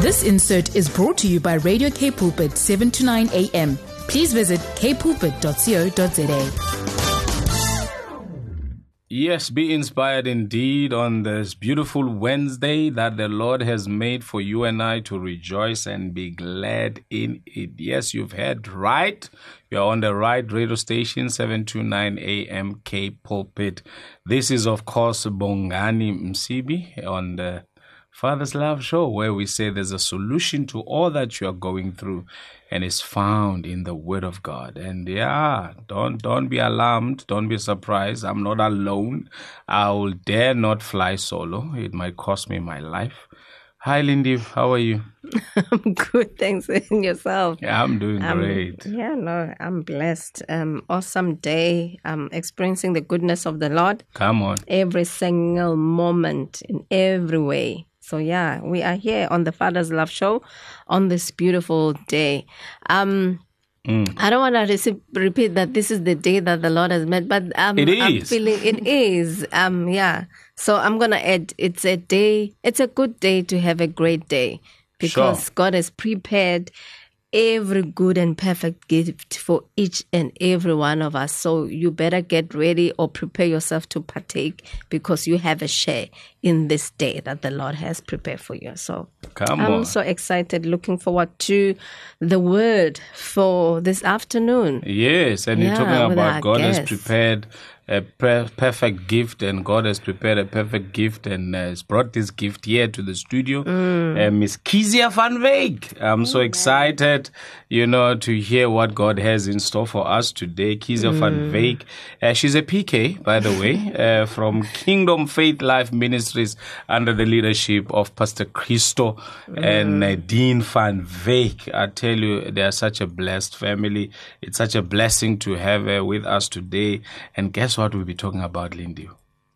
This insert is brought to you by Radio K Pulpit 7 to 9 a.m. Please visit kpulpit.co.za. Yes, be inspired indeed on this beautiful Wednesday that the Lord has made for you and I to rejoice and be glad in it. Yes, you've heard right. You're on the right radio station, 729 AM K Pulpit. This is, of course, Bongani Msibi on the Father's Love Show, where we say there's a solution to all that you are going through and is found in the Word of God. And yeah, don't don't be alarmed, don't be surprised. I'm not alone. I will dare not fly solo. It might cost me my life. Hi Lindy, how are you? I'm good, thanks. And yourself? Yeah, I'm doing Um, great. Yeah, no, I'm blessed. Um, awesome day. I'm experiencing the goodness of the Lord Come on. every single moment in every way. So yeah, we are here on the Father's Love Show on this beautiful day. Um, Mm. I don't want to repeat that this is the day that the Lord has made, but um, It I'm feeling it is. Um, yeah. So I'm gonna add. It's a day. It's a good day to have a great day because Sure. God has prepared every good and perfect gift for each and every one of us. So you better get ready or prepare yourself to partake because you have a share in this day that the Lord has prepared for you. So Come I'm on. so excited, looking forward to the word for this afternoon. Yes, and you're talking about God has prepared a per- perfect gift, and God has prepared a perfect gift, and has brought this gift here to the studio. Mm. Uh, Miss Kezia van Veek. I'm so excited, you know, to hear what God has in store for us today. Kizia Mm. van Veek. Uh, she's a PK, by the way, uh, from Kingdom Faith Life Ministries under the leadership of Pastor Christo and uh, Dean van Veek. I tell you, they are such a blessed family. It's such a blessing to have her with us today. And guess what we'll be talking about, Lindy?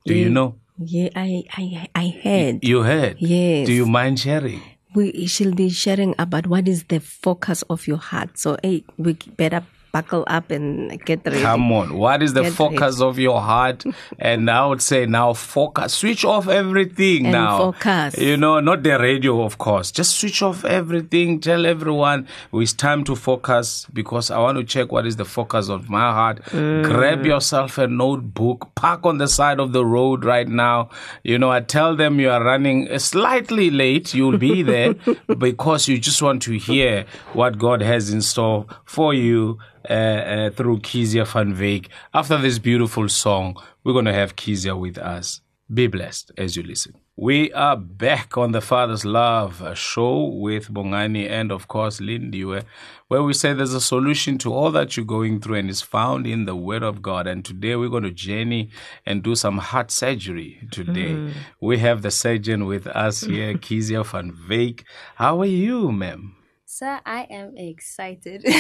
Do mm. you know? Yeah, I, I, I heard. You heard? Yes. Do you mind sharing? we shall be sharing about what is the focus of your heart. So, hey, we better buckle up and get ready. Come on. What is the Get focus of your heart? And I would say now focus. Switch off everything And now. focus. You know, not the radio, of course. Just switch off everything. Tell everyone it's time to focus because I want to check what is the focus of my heart. Mm. Grab yourself a notebook. Park on the side of the road right now. You know, I tell them you are running slightly late. You'll be there because you just want to hear what God has in store for you uh, uh, through Kezia van Veek. After this beautiful song, we're going to have Kezia with us. Be blessed as you listen. We are back on the Father's Love show with Bongani and, of course, Lindiwe, where we say there's a solution to all that you're going through and is found in the Word of God. And today we're going to journey and do some heart surgery today. We have the surgeon with us here, Kezia van Veek. How are you, ma'am? Sir, I am excited.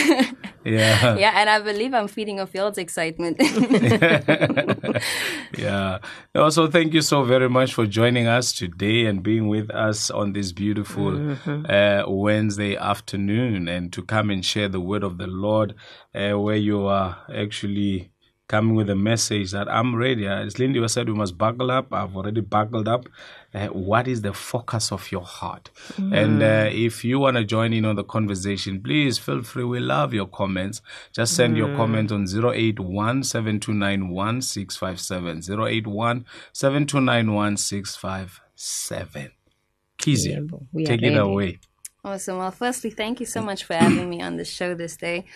Yeah. yeah, and I believe I'm feeding off y'all's excitement. yeah. Also, thank you so very much for joining us today and being with us on this beautiful uh, Wednesday afternoon and to come and share the word of the Lord uh, where you are actually coming with a message that I'm ready. As Lindy was said, we must buckle up. I've already buckled up. Uh, what is the focus of your heart? And uh, if you want to join in on the conversation, please feel free. We love your comments. Just send your comment on 081 7291 657. 081 7291 657. Kezia, we are take it away. awesome. Well, firstly, thank you so much for having me on the show this day.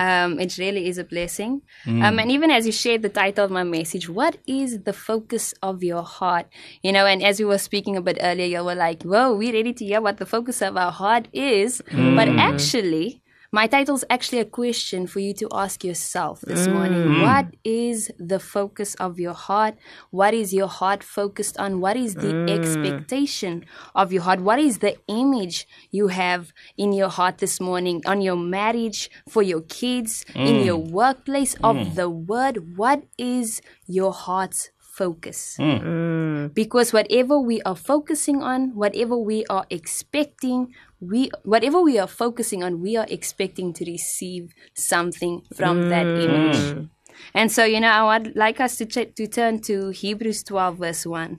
Um, it really is a blessing. Um, and even as you shared the title of my message, what is the focus of your heart? You know, and as we were speaking a bit earlier, you were like, whoa, we're ready to hear what the focus of our heart is. But actually, my title is actually a question for you to ask yourself this morning. Mm. What is the focus of your heart? What is your heart focused on? What is the mm. expectation of your heart? What is the image you have in your heart this morning on your marriage, for your kids, in mm. your workplace of the word? What is your heart's focus? Hmm. Mm. because whatever we are focusing on whatever we are expecting we whatever we are focusing on we are expecting to receive something from that hmm. image. And so you know i would like us to ch- to turn to hebrews 12 verse 1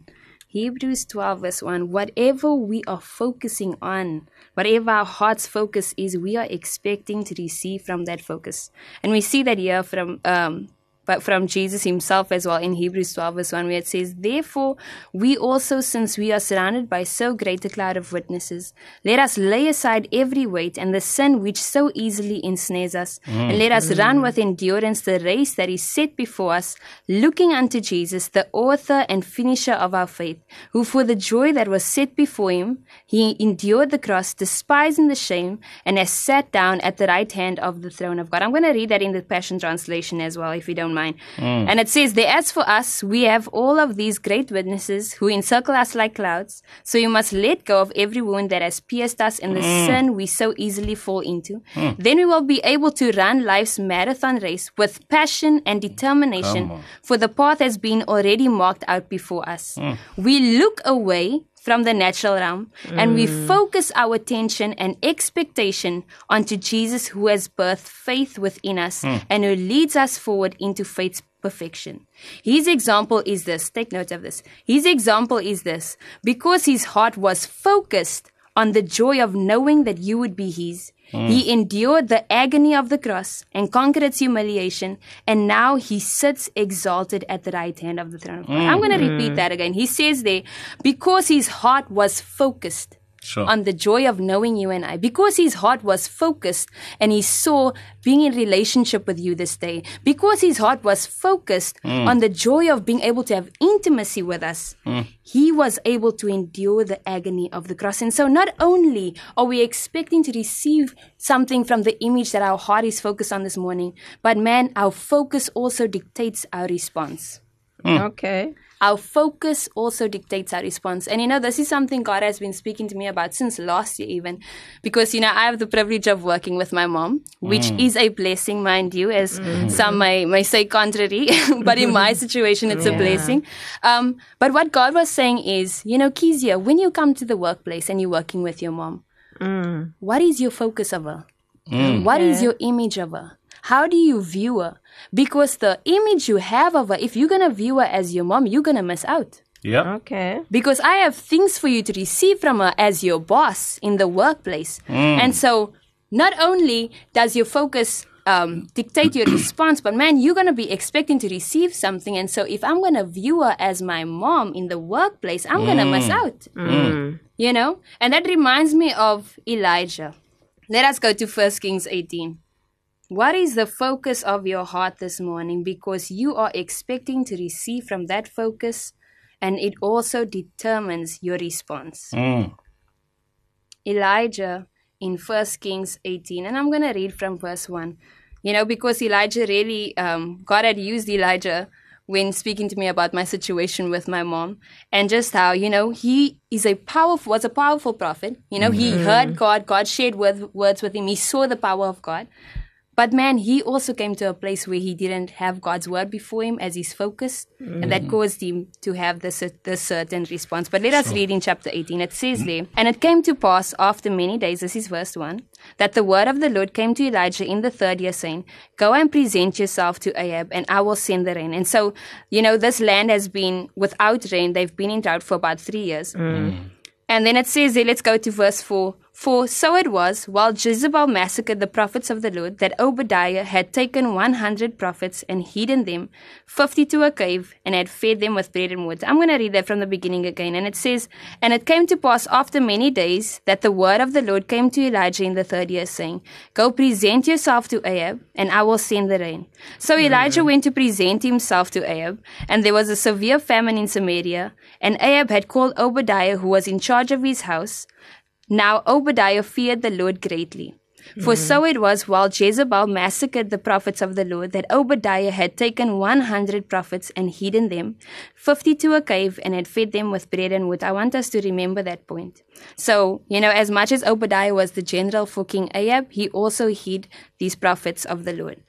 Hebrews 12, verse 1 whatever we are focusing on, whatever our heart's focus is, we are expecting to receive from that focus. And we see that here from um, but from Jesus himself as well in Hebrews 12, verse 1, where it says, Therefore, we also, since we are surrounded by so great a cloud of witnesses, let us lay aside every weight and the sin which so easily ensnares us, mm. and let us run with endurance the race that is set before us, looking unto Jesus, the author and finisher of our faith, who for the joy that was set before him, he endured the cross, despising the shame, and has sat down at the right hand of the throne of God. I'm going to read that in the Passion Translation as well, if you don't mind. Mm. And it says, there, As for us, we have all of these great witnesses who encircle us like clouds. So you must let go of every wound that has pierced us and the mm. sin we so easily fall into. Mm. Then we will be able to run life's marathon race with passion and determination, for the path has been already marked out before us. We look away from the natural realm and we mm. focus our attention and expectation onto Jesus who has birthed faith within us hmm. and who leads us forward into faith's perfection. His example is this, take note of this. His example is this because his heart was focused on the joy of knowing that you would be his. Mm. He endured the agony of the cross and conquered its humiliation, and now he sits exalted at the right hand of the throne of God. I'm mm. going to repeat mm. that again. He says there, because his heart was focused Sure. on the joy of knowing you and I, because his heart was focused and he saw being in relationship with you this day, because his heart was focused mm. on the joy of being able to have intimacy with us, mm. he was able to endure the agony of the cross. And so not only are we expecting to receive something from the image that our heart is focused on this morning, but man, our focus also dictates our response. Mm. Okay. Our focus also dictates our response. And you know, this is something God has been speaking to me about since last year, even. Because, you know, I have the privilege of working with my mom, which mm. is a blessing, mind you, as mm. mm-hmm. some may, may say contrary. but in my situation, it's a blessing. Um, but what God was saying is, you know, Kezia, when you come to the workplace and you're working with your mom, what is your focus of her? What is your image of her? How do you view her? Because the image you have of her, if you're going to view her as your mom, you're going to miss out. Yep. Okay. Because I have things for you to receive from her as your boss in the workplace. Mm. And so, not only does your focus um, dictate your response, but man, you're going to be expecting to receive something. And so, if I'm going to view her as my mom in the workplace, I'm going to miss mm. out. Mm. You know? And that reminds me of Elijah. Let us go to 1 Kings 18. What is the focus of your heart this morning? Because you are expecting to receive from that focus, and it also determines your response. Mm. Elijah in 1 Kings 18, and I'm going to read from verse 1. You know, because Elijah really, um, God had used Elijah when speaking to me about my situation with my mom and just how, you know, he is a powerful, was a powerful prophet. You know, he heard God, God shared word, words with him, he saw the power of God. But man, he also came to a place where he didn't have God's word before him as his focus, and that mm. caused him to have this, this certain response. But let us read in chapter 18. It says there, And it came to pass after many days, this is verse 1, that the word of the Lord came to Elijah in the third year, saying, Go and present yourself to Ahab, and I will send the rain. And so, you know, this land has been without rain. They've been in drought for about three years. Mm. And then it says there, let's go to verse 4. For so it was, while Jezebel massacred the prophets of the Lord, that Obadiah had taken 100 prophets and hidden them, 50 to a cave, and had fed them with bread and water. I'm going to read that from the beginning again. And it says, And it came to pass after many days that the word of the Lord came to Elijah in the third year, saying, Go present yourself to Ahab, and I will send the rain. So mm-hmm. Elijah went to present himself to Ahab, and there was a severe famine in Samaria, and Ahab had called Obadiah, who was in charge of his house. Now Obadiah feared the Lord greatly. For so it was while Jezebel massacred the prophets of the Lord that Obadiah had taken 100 prophets and hidden them, 50 to a cave, and had fed them with bread and wood. I want us to remember that point. So, you know, as much as Obadiah was the general for King Ahab, he also hid these prophets of the Lord.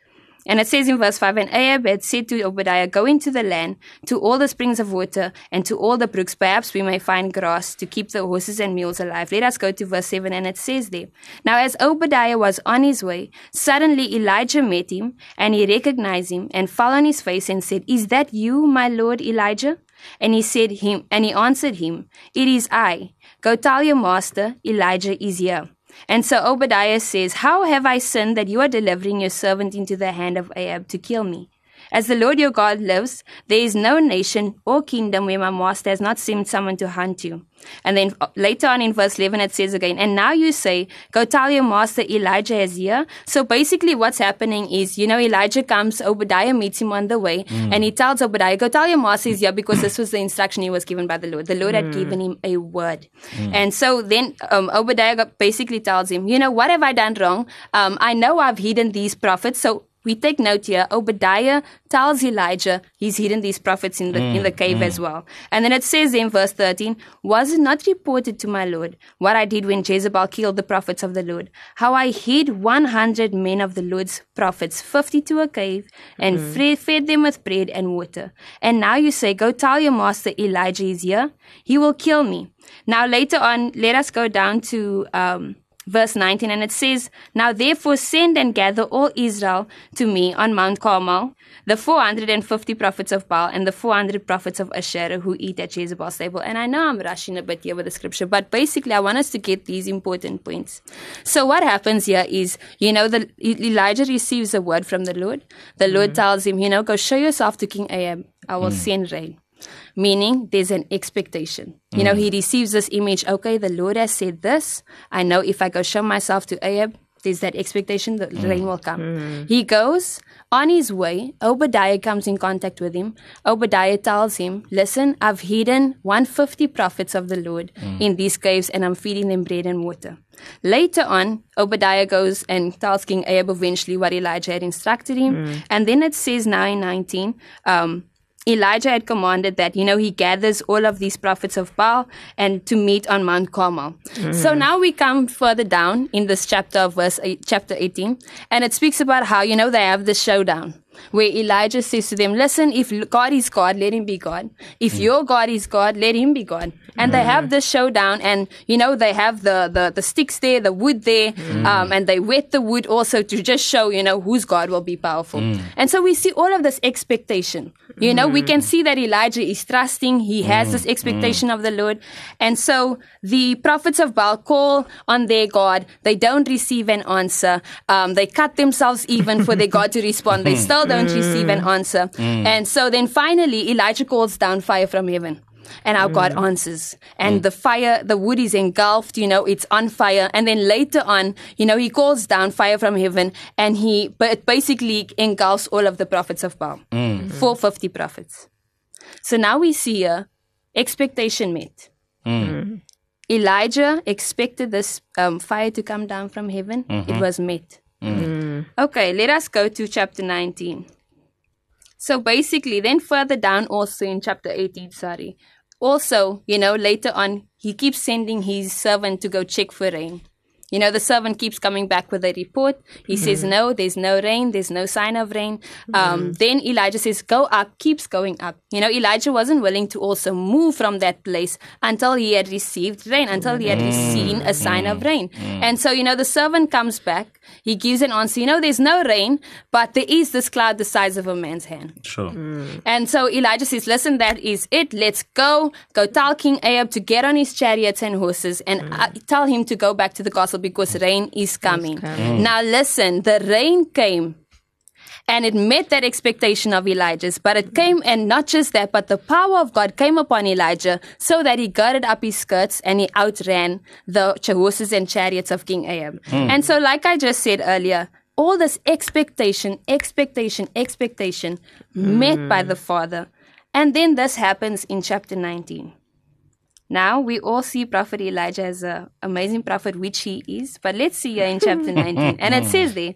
And it says in verse 5 And Ahab had said to Obadiah, Go into the land, to all the springs of water, and to all the brooks. Perhaps we may find grass to keep the horses and mules alive. Let us go to verse 7, and it says there Now, as Obadiah was on his way, suddenly Elijah met him, and he recognized him, and fell on his face, and said, Is that you, my lord Elijah? And he said him, and he answered him, It is I. Go tell your master, Elijah is here. And so Obadiah says, How have I sinned that you are delivering your servant into the hand of Ahab to kill me? As the Lord your God lives, there is no nation or kingdom where my master has not sent someone to hunt you. And then uh, later on in verse 11, it says again, and now you say, go tell your master Elijah is here. So basically what's happening is, you know, Elijah comes, Obadiah meets him on the way, mm. and he tells Obadiah, go tell your master is here because this was the instruction he was given by the Lord. The Lord mm. had given him a word. Mm. And so then um, Obadiah basically tells him, you know, what have I done wrong? Um, I know I've hidden these prophets, so we take note here obadiah tells elijah he's hidden these prophets in the mm, in the cave mm. as well. And then it says in verse 13 was it not reported to my lord what i did when jezebel killed the prophets of the lord? How i hid 100 men of the lord's prophets 50 to a cave and mm. fed them with bread and water. And now you say go tell your master elijah is here. He will kill me. Now later on let us go down to um, verse 19, and it says, Now therefore send and gather all Israel to me on Mount Carmel, the 450 prophets of Baal and the 400 prophets of Asherah who eat at Jezebel's table. And I know I'm rushing a bit here with the scripture, but basically I want us to get these important points. So what happens here is, you know, the, Elijah receives a word from the Lord. The Lord mm-hmm. tells him, you know, go show yourself to King Ahab. I will mm. send rain meaning there's an expectation. Mm. You know, he mm. receives this image, okay, the Lord has said this. I know if I go show myself to Ahab, there's that expectation that mm. rain will come. Mm. He goes on his way. Obadiah comes in contact with him. Obadiah tells him, Listen, I've hidden 150 prophets of the Lord mm. in these caves and I'm feeding them bread and water. Later on, Obadiah goes and tells King Ahab eventually what Elijah had instructed him. Mm. And then it says now in 19, um, Elijah had commanded that, you know, he gathers all of these prophets of Baal and to meet on Mount Carmel. Mm. So now we come further down in this chapter of verse eight, chapter 18, and it speaks about how, you know, they have the showdown where Elijah says to them, Listen, if God is God, let him be God. If mm. your God is God, let him be God. And mm. they have this showdown, and you know, they have the, the, the sticks there, the wood there, mm. um, and they wet the wood also to just show, you know, whose God will be powerful. Mm. And so we see all of this expectation. You know, we can mm. see that Elijah is trusting, he has mm. this expectation of the Lord. And so the prophets of Baal call on their God, they don't receive an answer, um, they cut themselves even for their God to respond. They still don't receive an answer. And so then finally, Elijah calls down fire from heaven and our mm. God answers. And mm. the fire, the wood is engulfed, you know, it's on fire. And then later on, you know, he calls down fire from heaven and he, but it basically engulfs all of the prophets of Baal. Mm. 450 prophets. So now we see a expectation met. Mm. mm. Elijah expected this um, fire to come down from heaven. Mm-hmm. It was met. Mm. Okay, let us go to chapter 19. So basically, then further down, also in chapter 18, sorry, also, you know, later on, he keeps sending his servant to go check for rain. You know, the servant keeps coming back with a report. He mm-hmm. says, No, there's no rain. There's no sign of rain. Um, mm-hmm. Then Elijah says, Go up, keeps going up. You know, Elijah wasn't willing to also move from that place until he had received rain, until he had mm-hmm. seen a sign of rain. Mm-hmm. And so, you know, the servant comes back. He gives an answer. You know, there's no rain, but there is this cloud the size of a man's hand. Sure. Mm. And so Elijah says, Listen, that is it. Let's go. Go tell King Ahab to get on his chariots and horses and mm. uh, tell him to go back to the castle because rain is coming. coming. Now listen, the rain came and it met that expectation of Elijah's. But it came, and not just that, but the power of God came upon Elijah so that he girded up his skirts and he outran the horses and chariots of King Ahab. Mm. And so, like I just said earlier, all this expectation, expectation, expectation mm. met by the Father. And then this happens in chapter 19. Now we all see Prophet Elijah as an amazing prophet, which he is. But let's see here in chapter 19. And it says there,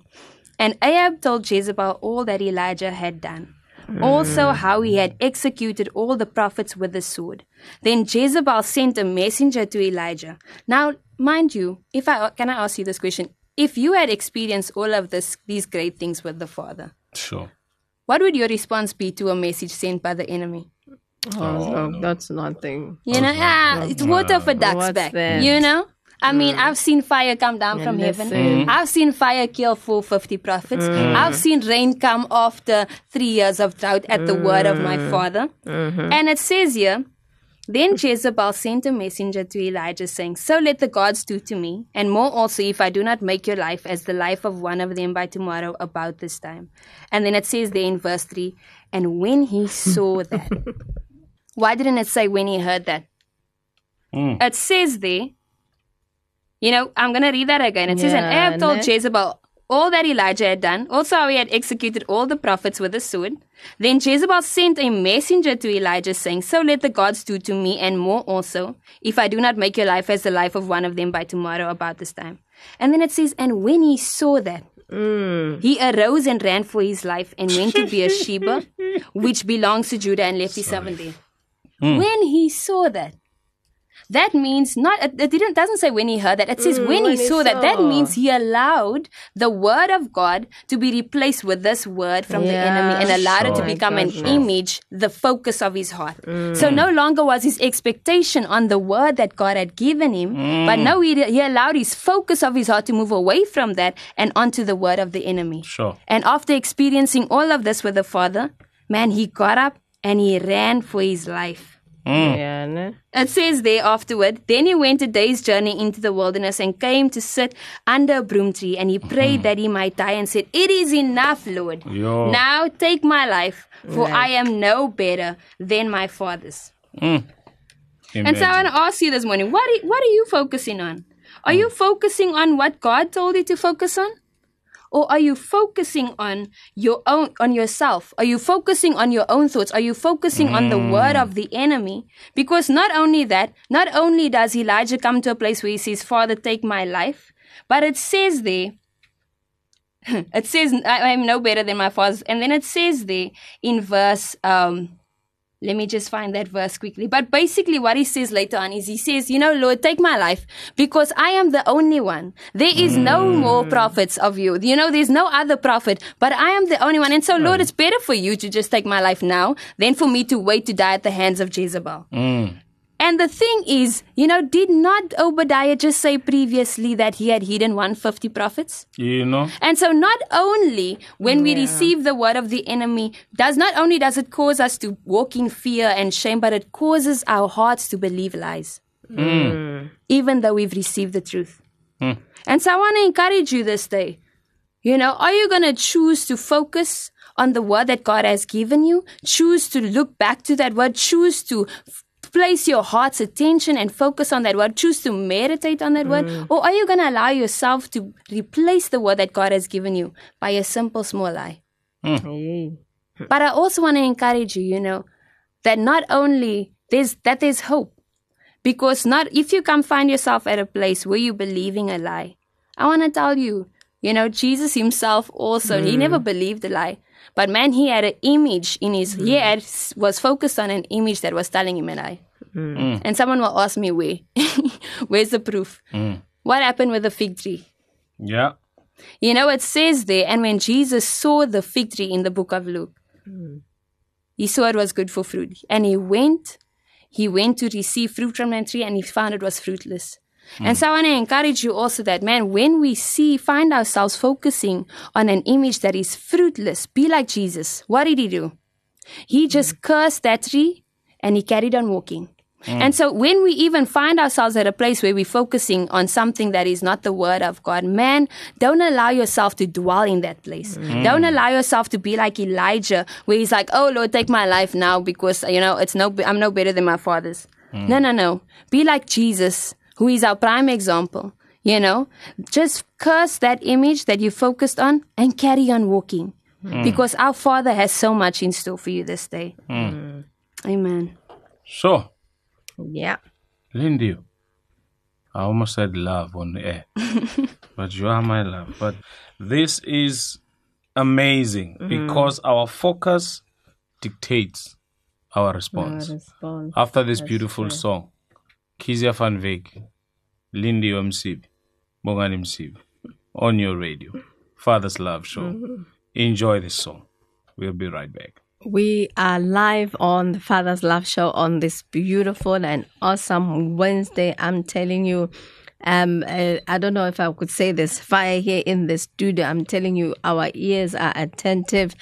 And Ahab told Jezebel all that Elijah had done. Also, mm. how he had executed all the prophets with the sword. Then Jezebel sent a messenger to Elijah. Now, mind you, if I can I ask you this question? If you had experienced all of this, these great things with the Father, sure, what would your response be to a message sent by the enemy? Oh, oh that's nothing. You know, ah, it's water for ducks What's back. That? You know, I mean, I've seen fire come down from heaven. listen. I've seen fire kill 450 prophets. I've seen rain come after three years of drought at the word of my mm. father. Mm-hmm. And it says here, then Jezebel sent a messenger to Elijah saying, So let the gods do to me, and more also if I do not make your life as the life of one of them by tomorrow about this time. And then it says there in verse 3, and when he saw that, why didn't it say when he heard that? Hmm. It says there, you know, I'm going to read that again. It says, And Yeah, Ahab told ne? Jezebel all that Elijah had done, also how he had executed all the prophets with a sword. Then Jezebel sent a messenger to Elijah, saying, So let the gods do to me, and more also, if I do not make your life as the life of one of them by tomorrow about this time. And then it says, And when he saw that, hmm. he arose and ran for his life and went to Beersheba, which belongs to Judah, and left his servant there. Mm. When he saw that, that means not. It it didn't doesn't say when he heard that. It says mm, when, he when he saw that. That means he allowed the word of God to be replaced with this word from the enemy and allowed it to become an image, the focus of his heart. Mm. So no longer was his expectation on the word that God had given him, but now he, he allowed his focus of his heart to move away from that and onto the word of the enemy. Sure. And after experiencing all of this with the father, man, he got up and he ran for his life. Hmm. Yeah, ne? It says there afterward, then he went a day's journey into the wilderness and came to sit under a broom tree and he prayed that he might die and said, It is enough, Lord. Yo. Now take my life, for I am no better than my father's. Hmm. And so I want to ask you this morning, what are, what are you focusing on? Are you focusing on what God told you to focus on? Or are you focusing on your own on yourself? Are you focusing on your own thoughts? Are you focusing on the word of the enemy? Because not only that, not only does Elijah come to a place where he says, Father, take my life, but it says there, it says, I, I am no better than my father And then it says there in verse um, let me just find that verse quickly. But basically, what he says later on is he says, You know, Lord, take my life because I am the only one. There is no hmm. more prophets of you. You know, there's no other prophet, but I am the only one. And so, hmm. Lord, it's better for you to just take my life now than for me to wait to die at the hands of Jezebel. Hmm. And the thing is, you know, did not Obadiah just say previously that he had hidden 150 prophets? You know? And so not only when we receive the word of the enemy, does not only does it cause us to walk in fear and shame, but it causes our hearts to believe lies. Hmm. Even though we've received the truth. Hmm. And so I want to encourage you this day. You know, are you going to choose to focus on the word that God has given you? Choose to look back to that word. Choose to f- place your heart's attention and focus on that word. Choose to meditate on that word. Mm. Or are you going to allow yourself to replace the word that God has given you by a simple small lie? Mm. Oh, hey. But I also want to encourage you, you know, that not only there's that there's hope. Because not if you come find yourself at a place where you're believing a lie, I want to tell you, you know, Jesus himself also, he mm. never believed a lie. But man, he had an image in his, mm. he had, was focused on an image that was telling him a lie. Mm. Mm. And someone will ask me, where? Where's the proof? What happened with the fig tree? Yeah. You know, it says there, and when Jesus saw the fig tree in the book of Luke, he saw it was good for fruit. And he went, he went to receive fruit from that tree and he found it was fruitless. And so I want to encourage you also that, man, when we see, find ourselves focusing on an image that is fruitless, be like Jesus. What did he do? He just cursed that tree and he carried on walking. Mm. And so when we even find ourselves at a place where we're focusing on something that is not the word of God, man, don't allow yourself to dwell in that place. Mm. Don't allow yourself to be like Elijah, where he's like, "Oh Lord, take my life now because you know it's no, I'm no better than my fathers." Mm. No, no, no. Be like Jesus, who is our prime example. You know, just curse that image that you focused on and carry on walking, mm. because our Father has so much in store for you this day. Mm. Mm. Amen. So, Yeah. Lindy, I almost said love on the air, but you are my love. But this is amazing because our focus dictates our response. Response. After this beautiful song, Kizia van Veek, Lindy Msibi, Bongani Msibi, on your radio, Father's Love Show. Enjoy this song. We'll be right back. We are live on the Father's Love Show on this beautiful and awesome Wednesday. I'm telling you, um, uh, I don't know if I could say this fire here in the studio. I'm telling you, our ears are attentive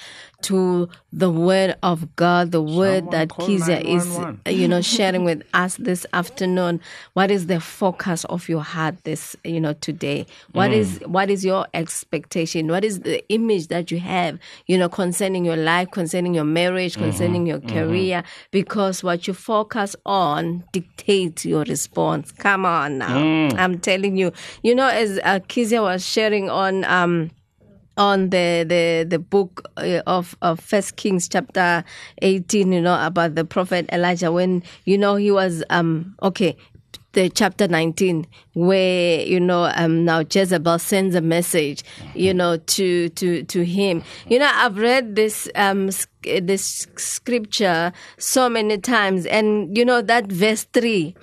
to the word of God, the word Someone that Kizia is, 911. you know, sharing with us this afternoon. What is the focus of your heart this, you know, today? What is what is your expectation? What is the image that you have, you know, concerning your life, concerning your marriage, concerning your career? Because what you focus on dictates your response. Come on now, I'm telling you. You know, as uh, Kizia was sharing on. um on the the the book uh, of of First Kings chapter eighteen, you know about the prophet Elijah when you know he was um okay. The chapter 19, where you know um, now Jezebel sends a message, you know, to to to him. You know, I've read this um this scripture so many times, and you know that verse three,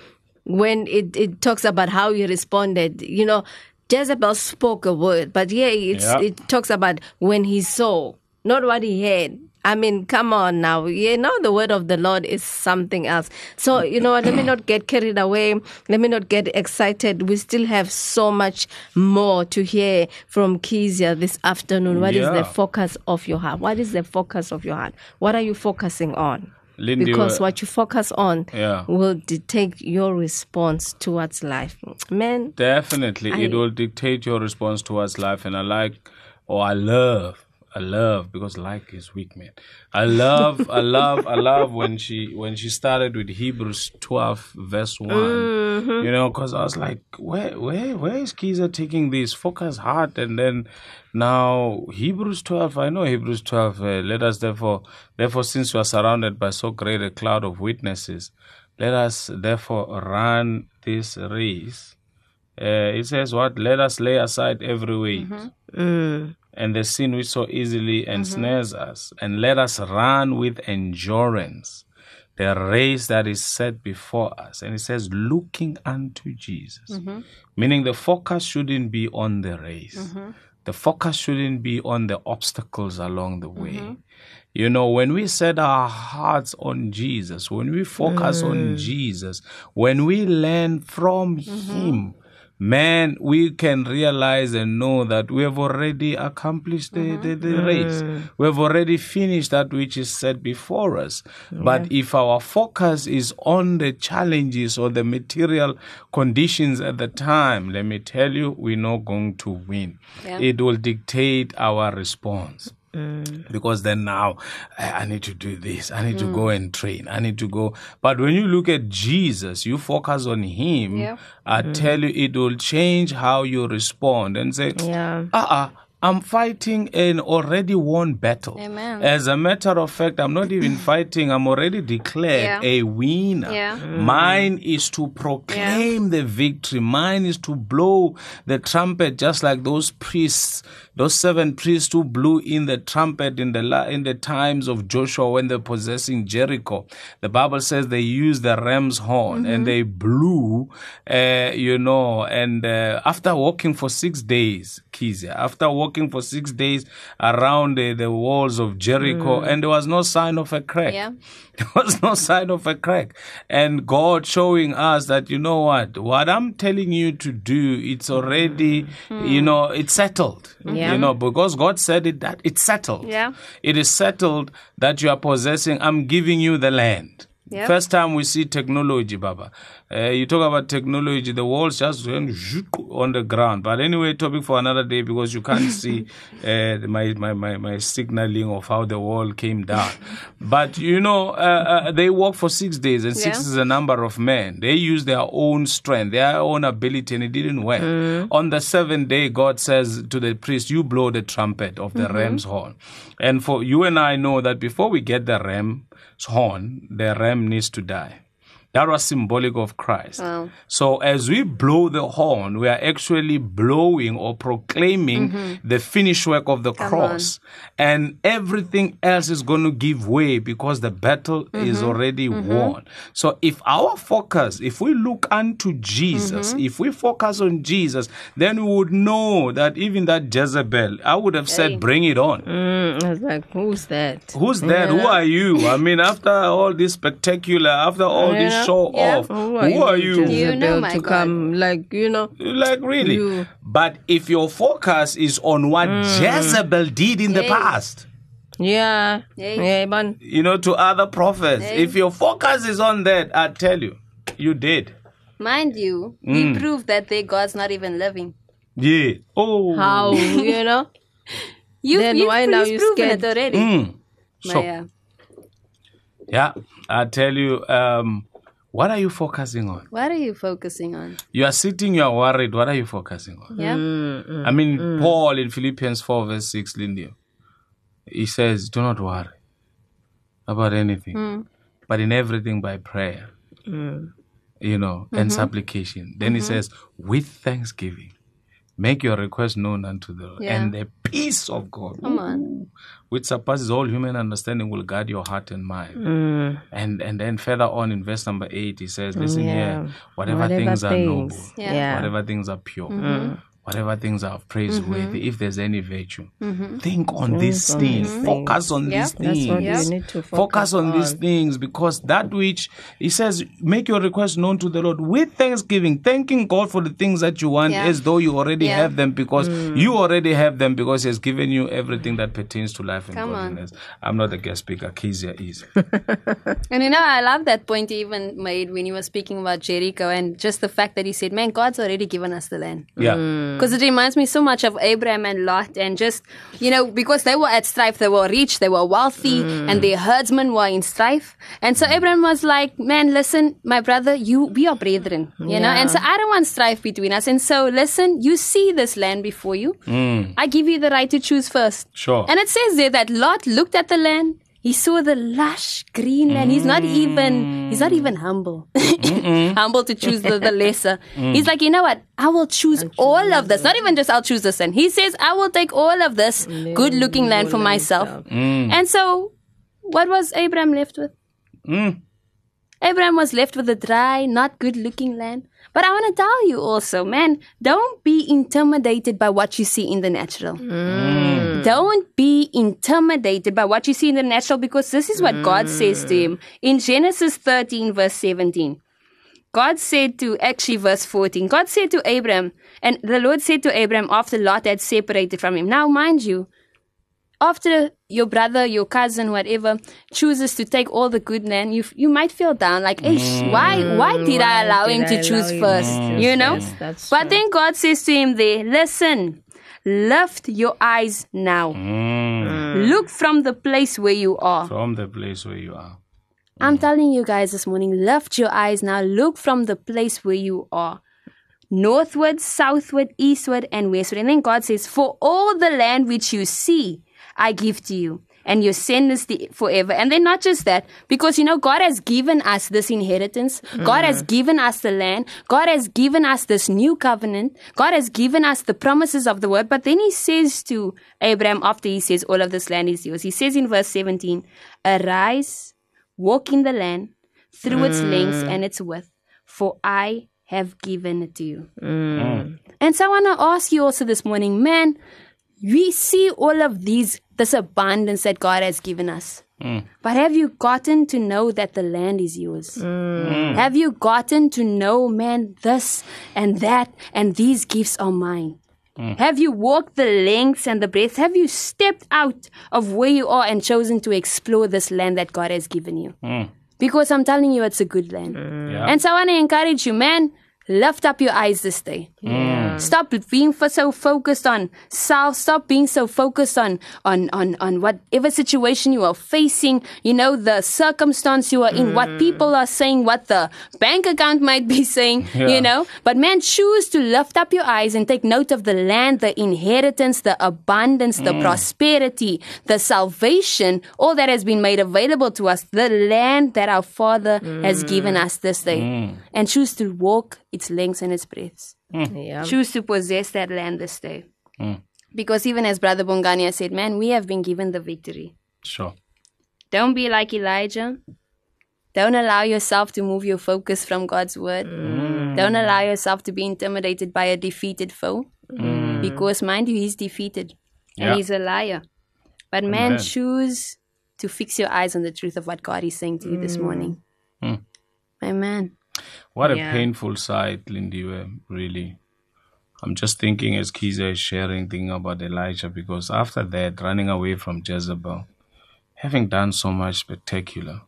when it, it talks about how he responded, you know, Jezebel spoke a word, but here it's, Yeah. it talks about when he saw, not what he heard. I mean, come on now. You know, the word of the Lord is something else. So, you know what? Let me not get carried away. Let me not get excited. We still have so much more to hear from Kezia this afternoon. What is Yeah. the focus of your heart? What is the focus of your heart? What are you focusing on? Lindy, because what you focus on Yeah. will dictate your response towards life. Man, Definitely, it will dictate your response towards life. And I like, or I love, I love because like is weak, man. I love, I love, I love when she when she started with Hebrews twelve verse one. Mm-hmm. You know, because I was like, where where where is Kiza taking this? Focus hard, and then now Hebrews twelve. I know Hebrews twelve. Uh, let us therefore, therefore, since we are surrounded by so great a cloud of witnesses, let us therefore run this race uh, it says what? Let us lay aside every weight and the sin which so easily mm-hmm. ensnares us, and let us run with endurance the race that is set before us. And it says, looking unto Jesus, mm-hmm. meaning the focus shouldn't be on the race. Mm-hmm. The focus shouldn't be on the obstacles along the way. You know, when we set our hearts on Jesus, when we focus on mm. Jesus, when we learn from Him, man, we can realize and know that we have already accomplished the, the, the mm-hmm. race. We have already finished that which is set before us. But if our focus is on the challenges or the material conditions at the time, let me tell you, we're not going to win. Yeah. It will dictate our response Mm. because then now I, I need to do this i need to mm. go and train i need to go but when you look at jesus you focus on him Yeah. i mm. tell you it will change how you respond and say Yeah. uh-uh I'm fighting an already won battle. Amen. As a matter of fact, I'm not even fighting. I'm already declared Yeah. a winner. Yeah. Mine is to proclaim the victory. Mine is to blow the trumpet, just like those priests, those seven priests who blew in the trumpet in the la- in the times of Joshua when they're possessing Jericho. The Bible says they used the ram's horn and they blew, uh, you know, and uh, after walking for six days, Kizia, after walking for six days around the, the walls of Jericho, mm. and there was no sign of a crack. Yeah. There was no sign of a crack. And God showing us that, you know what, what I'm telling you to do, it's already, mm-hmm. you know, it's settled. Yeah. You know, because God said it, that it's settled. Yeah. It is settled that you are possessing, I'm giving you the land. Yep. First time we see technology, Baba. Uh, you talk about technology, the walls just went on the ground. But anyway, topic for another day because you can't see uh, my, my, my, my signaling of how the wall came down. But you know, uh, uh, they work for six days, and six Yeah. is a number of men. They use their own strength, their own ability, and it didn't work. On the seventh day, God says to the priest, You blow the trumpet of the ram's horn. And for you and I know that before we get the ram's horn, the ram needs to die. That was symbolic of Christ. Wow. So as we blow the horn, we are actually blowing or proclaiming mm-hmm. the finished work of the cross. And everything else is going to give way because the battle is mm-hmm. already mm-hmm. won. So if our focus, if we look unto Jesus, if we focus on Jesus, then we would know that even that Jezebel, I would have said, bring it on. Mm, I was like, who's that? Who's that? Who are you? I mean, after all this spectacular, after all You this? Show Yeah. off. Who are you? Jezebel, You know my to God. come, like you know. Like really? You- But if your focus is on what Jezebel did in the past, Yeah, Hey. yeah, man. you know, to other prophets, Hey. if your focus is on that, I tell you, you did. Mind you, Mm. he proved that their God's not even living. Yeah. Oh. How you know? You, Then you've, why now he's you proven scared? it already. Mm. So, Maya. yeah, I tell you, um, what are you focusing on? What are you focusing on? You are sitting, you are worried. What are you focusing on? Yeah. Mm. I mean, mm-hmm. Paul in Philippians 4, verse 6, Lindy, he says, Do not worry about anything, mm. but in everything by prayer, mm. you know, and mm-hmm. supplication. Then he says, With thanksgiving, make your request known unto the Lord, Yeah. and the peace of God, Come on. which surpasses all human understanding, will guard your heart and mind. Mm. And and then further on in verse number 8, he says, Listen Yeah. here, whatever, Whatever things, are noble. Yeah. Yeah. whatever things are pure, Mm. Whatever things are praiseworthy, Mm-hmm. if there's any virtue, think on these things, focus on Yeah. these That's what things. you need to focus, Focus on, these things because that which he says, make your request known to the Lord with thanksgiving, thanking God for the things that you want Yeah. as though you already Yeah. have them because Mm. you already have them because He has given you everything that pertains to life and Come on. godliness. I'm not a guest speaker, Kezia is. And you know, I love that point he even made when he was speaking about Jericho and just the fact that he said, Man, God's already given us the land. Yeah. Mm. Because it reminds me so much of Abraham and Lot, and just, you know, because they were at strife, they were rich, they were wealthy, mm. and their herdsmen were in strife. And so Abraham was like, Man, listen, my brother, you, we are brethren, you know, and so I don't want strife between us. And so, listen, you see this land before you. Mm. I give you the right to choose first. Sure. And it says there that Lot looked at the land. He saw the lush green land. He's not even he's not even humble. humble to choose the, the lesser. Mm. He's like, you know what? I will choose all of this. Not even just I'll choose this land. He says, I will take all of this good looking land for myself. Mm. And so what was Abraham left with? Mm. Abraham was left with a dry, not good looking land. But I want to tell you also, man, don't be intimidated by what you see in the natural. Mm. Don't be intimidated by what you see in the natural because this is what God says to him in Genesis 13, verse 17. God said to, actually, verse 14, God said to Abraham, and the Lord said to Abraham after Lot had separated from him. Now, mind you, after your brother, your cousin, whatever, chooses to take all the good land, you you might feel down, like, "Ish, why mm. why did I allow did him to I choose allow him first? to choose You know. That's but true. then God says to him, "There, listen, lift your eyes now, mm. Mm. look from the place where you are." From the place where you are. I'm telling you guys this morning, lift your eyes now, look from the place where you are. Northward, southward, eastward, and westward. And then God says, For all the land which you see, I give to you, and your descendants the- forever. And then not just that, because you know, God has given us this inheritance. God has mm. given us the land. God has given us this new covenant. God has given us the promises of the word. But then he says to Abraham, after he says, All of this land is yours, he says in verse 17, Arise, walk in the land through its mm. length and its width, for I have given it to you. Mm. And so I want to ask you also this morning, man, we see all of these, this abundance that God has given us. Hmm. But have you gotten to know that the land is yours? Hmm. Hmm. Have you gotten to know, man, this and that and these gifts are mine? Have you walked the lengths and the breadth? Have you stepped out of where you are and chosen to explore this land that God has given you? Because I'm telling you, it's a good land. Yeah. And so I want to encourage you, man, lift up your eyes this day. Mm. Stop being for so focused on self. Stop being so focused on, on, on, on whatever situation you are facing, you know, the circumstance you are in, what mm. people are saying, what the bank account might be saying, Yeah. you know. But man, choose to lift up your eyes and take note of the land, the inheritance, the abundance, the mm. prosperity, the salvation, all that has been made available to us, the land that our Father has given us this day. And choose to walk its lengths and its breadths. Hmm. Yeah. Choose to possess that land this day. Hmm. Because even as Brother Bongania said, man, we have been given the victory. Sure. Don't be like Elijah. Don't allow yourself to move your focus from God's word. Hmm. Don't allow yourself to be intimidated by a defeated foe. Because, mind you, he's defeated and Yeah. he's a liar. But, man, Amen. choose to fix your eyes on the truth of what God is saying to you this morning. Amen. What a painful sight, Lindy, really. I'm just thinking as Kiza is sharing thing about Elijah because after that, running away from Jezebel, having done so much spectacular,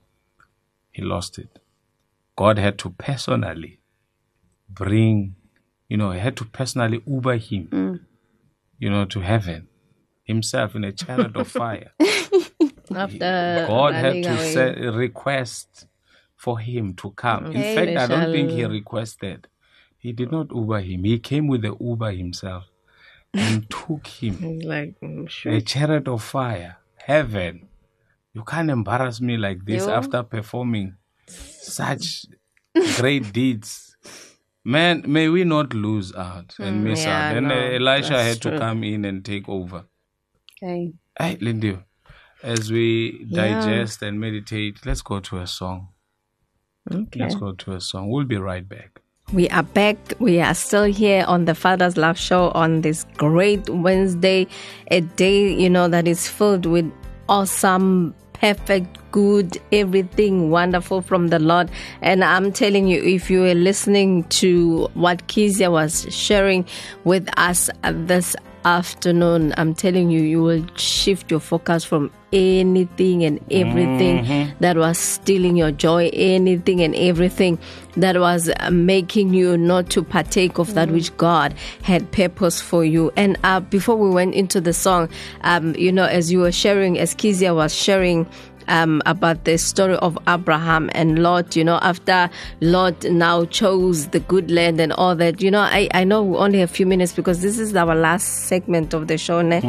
he lost it. God had to personally bring, you know, he had to personally Uber him, mm. you know, to heaven himself in a chariot of fire. After God had to say, request for him to come. In fact, I don't think he requested. He did not Uber him. He came with the Uber himself and took him. Like, mm, sure. A chariot of fire, heaven. You can't embarrass me like this Yo. after performing such great deeds. Man, may we not lose out and miss Mm, yeah, out. And no, uh, Elisha had to true. come in and take over. Okay. Hey, Lindy, as we Yeah. digest and meditate, let's go to a song. Okay. Let's go to a song. We'll be right back. We are back. We are still here on the Father's Love Show on this great Wednesday, a day, you know, that is filled with awesome, perfect, good, everything wonderful from the Lord. And I'm telling you, if you were listening to what Kizia was sharing with us this afternoon, I'm telling you, you will shift your focus from anything and everything that was stealing your joy, anything and everything that was making you not to partake of that which God had purpose for you. And uh, before we went into the song, um, you know, as you were sharing, as Kizia was sharing, um, about the story of Abraham and Lot. You know, after Lot now chose the good land and all that. You know, I, I know we only have a few minutes because this is our last segment of the show. Ne?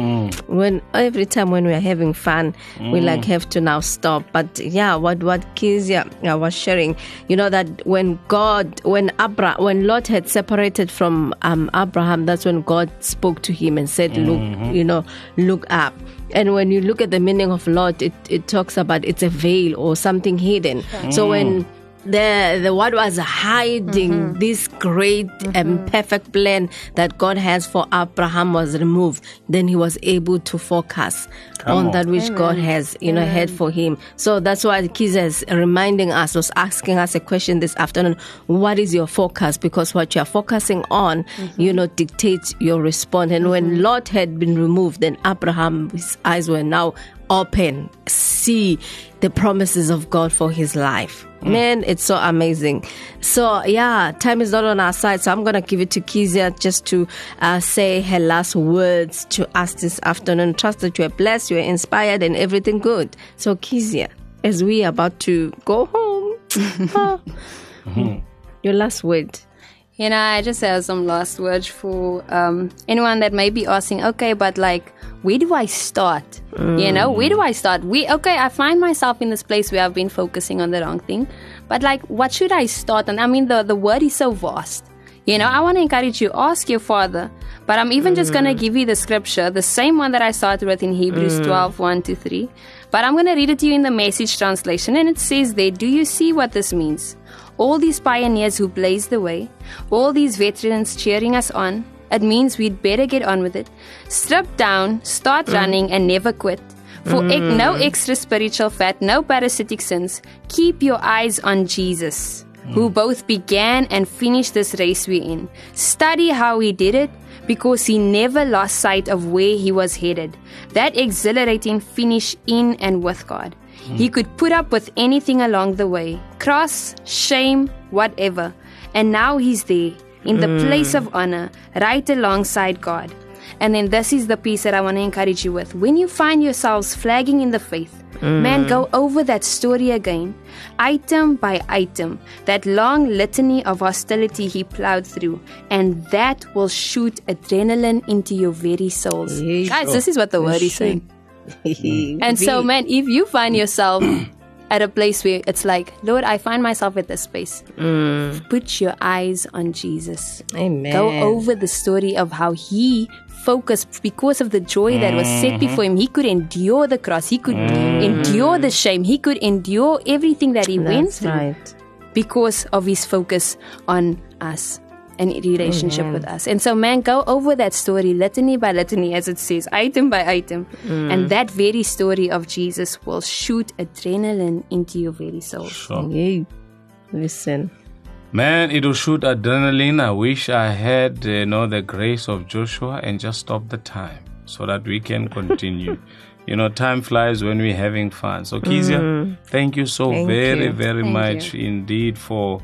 When every time when we are having fun, we like have to now stop. But yeah, what what Kizia was sharing, you know, that when God, when Abra, when Lot had separated from um, Abraham, that's when God spoke to him and said, "Look, you know, look up." And when you look at the meaning of Lot, it, it talks about it's a veil or something hidden. So mm. when the the what was hiding mm-hmm. this great and mm-hmm. perfect plan that God has for Abraham was removed, then he was able to focus on, on. that which God has, you know, had for him. So that's why Kiza is reminding us, was asking us a question this afternoon. What is your focus? Because what you are focusing on, mm-hmm. you know, dictates your response. And when Lot had been removed, then Abraham's eyes were now open, see the promises of God for his life. Man, it's so amazing. So, yeah, time is not on our side. So, I'm going to give it to Kizia just to uh, say her last words to us this afternoon. Trust that you are blessed, you are inspired, and everything good. So, Kizia, as we are about to go home, ah, your last word. You know, I just have some last words for um, anyone that may be asking, okay, but like, where do I start? You know, where do I start? We okay, I find myself in this place where I've been focusing on the wrong thing. But like, what should I start? And I mean, the, the word is so vast. You know, I want to encourage you, ask your father. But I'm even just going to give you the scripture, the same one that I started with in Hebrews 12, 1 to 3. But I'm going to read it to you in the message translation. And it says there, Do you see what this means? All these pioneers who blazed the way, all these veterans cheering us on, it means we'd better get on with it. Strip down, start mm. running, and never quit. For ex- mm. no extra spiritual fat, no parasitic sins. Keep your eyes on Jesus, mm. who both began and finished this race we're in. Study how he did it because he never lost sight of where he was headed. That exhilarating finish in and with God. He could put up with anything along the way cross, shame, whatever. And now he's there in the place of honor, right alongside God. And then this is the piece that I want to encourage you with. When you find yourselves flagging in the faith, man, go over that story again, item by item, that long litany of hostility he plowed through, and that will shoot adrenaline into your very souls. Yeah. Guys, this is what the word is saying. And so, man, if you find yourself at a place where it's like, Lord, I find myself at this space, mm. put your eyes on Jesus. Amen. Go over the story of how he focused because of the joy that was set mm-hmm. before him. He could endure the cross, he could mm-hmm. endure the shame, he could endure everything that he went through right. because of his focus on us and in relationship with us. And so, man, go over that story litany by litany, as it says, item by item. Mm. And that very story of Jesus will shoot adrenaline into your very soul. Sure. Yeah. Listen. Man, it will shoot adrenaline. I wish I had, uh, you know, the grace of Joshua and just stop the time so that we can continue. you know, time flies when we're having fun. So, Kezia, mm. thank you so Thank very, you. very Thank much indeed for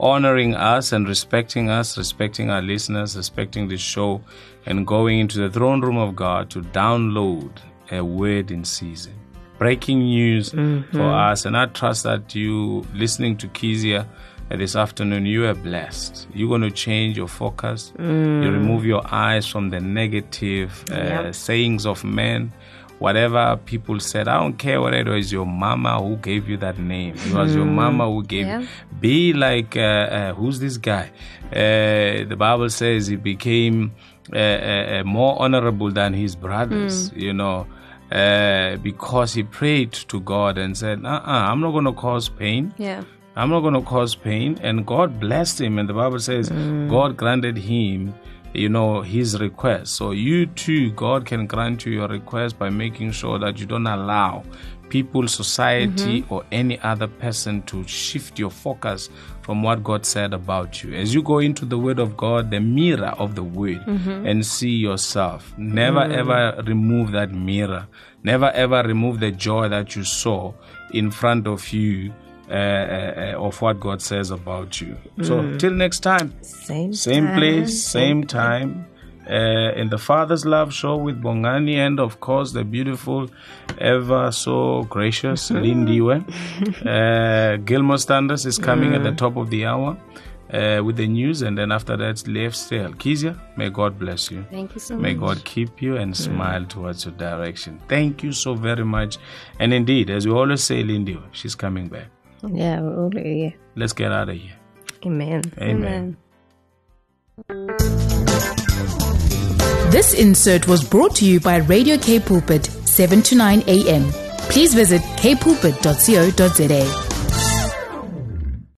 honoring us and respecting us, respecting our listeners, respecting this show, and going into the throne room of God to download a word in season. Breaking news for us, and I trust that you listening to Kezia uh, this afternoon, you are blessed. You're going to change your focus. You remove your eyes from the negative uh, Yep. sayings of men. Whatever people said, I don't care whether it was your mama who gave you that name. It was your mama who gave Yeah. you. Be like, uh, uh, who's this guy? Uh, the Bible says he became uh, uh, uh, more honorable than his brothers, you know, uh, because he prayed to God and said, uh-uh, I'm not going to cause pain. Yeah. I'm not going to cause pain. And God blessed him. And the Bible says God granted him, you know, his request. So you too, God can grant you your request by making sure that you don't allow people, society, mm-hmm. or any other person to shift your focus from what God said about you. As you go into the Word of God, the mirror of the Word, mm-hmm. and see yourself, never mm. ever remove that mirror. Never ever remove the joy that you saw in front of you uh, uh, uh, of what God says about you. So till next time, Same. same time. place, same time. Uh, in the Father's Love Show with Bongani, and of course the beautiful, ever so gracious Lindiwe. uh, Gilmore Standards is coming at the top of the hour uh, with the news, and then after that, Lev Sale. Kezia, may God bless you. Thank you so May much. May God keep you and smile towards your direction. Thank you so very much. And indeed, as we always say, Lindy, she's coming back. Yeah, really. Yeah. Let's get out of here. Amen. Amen. This insert was brought to you by Radio K Pulpit, 7 to 9 a.m. Please visit kpulpit.co.za.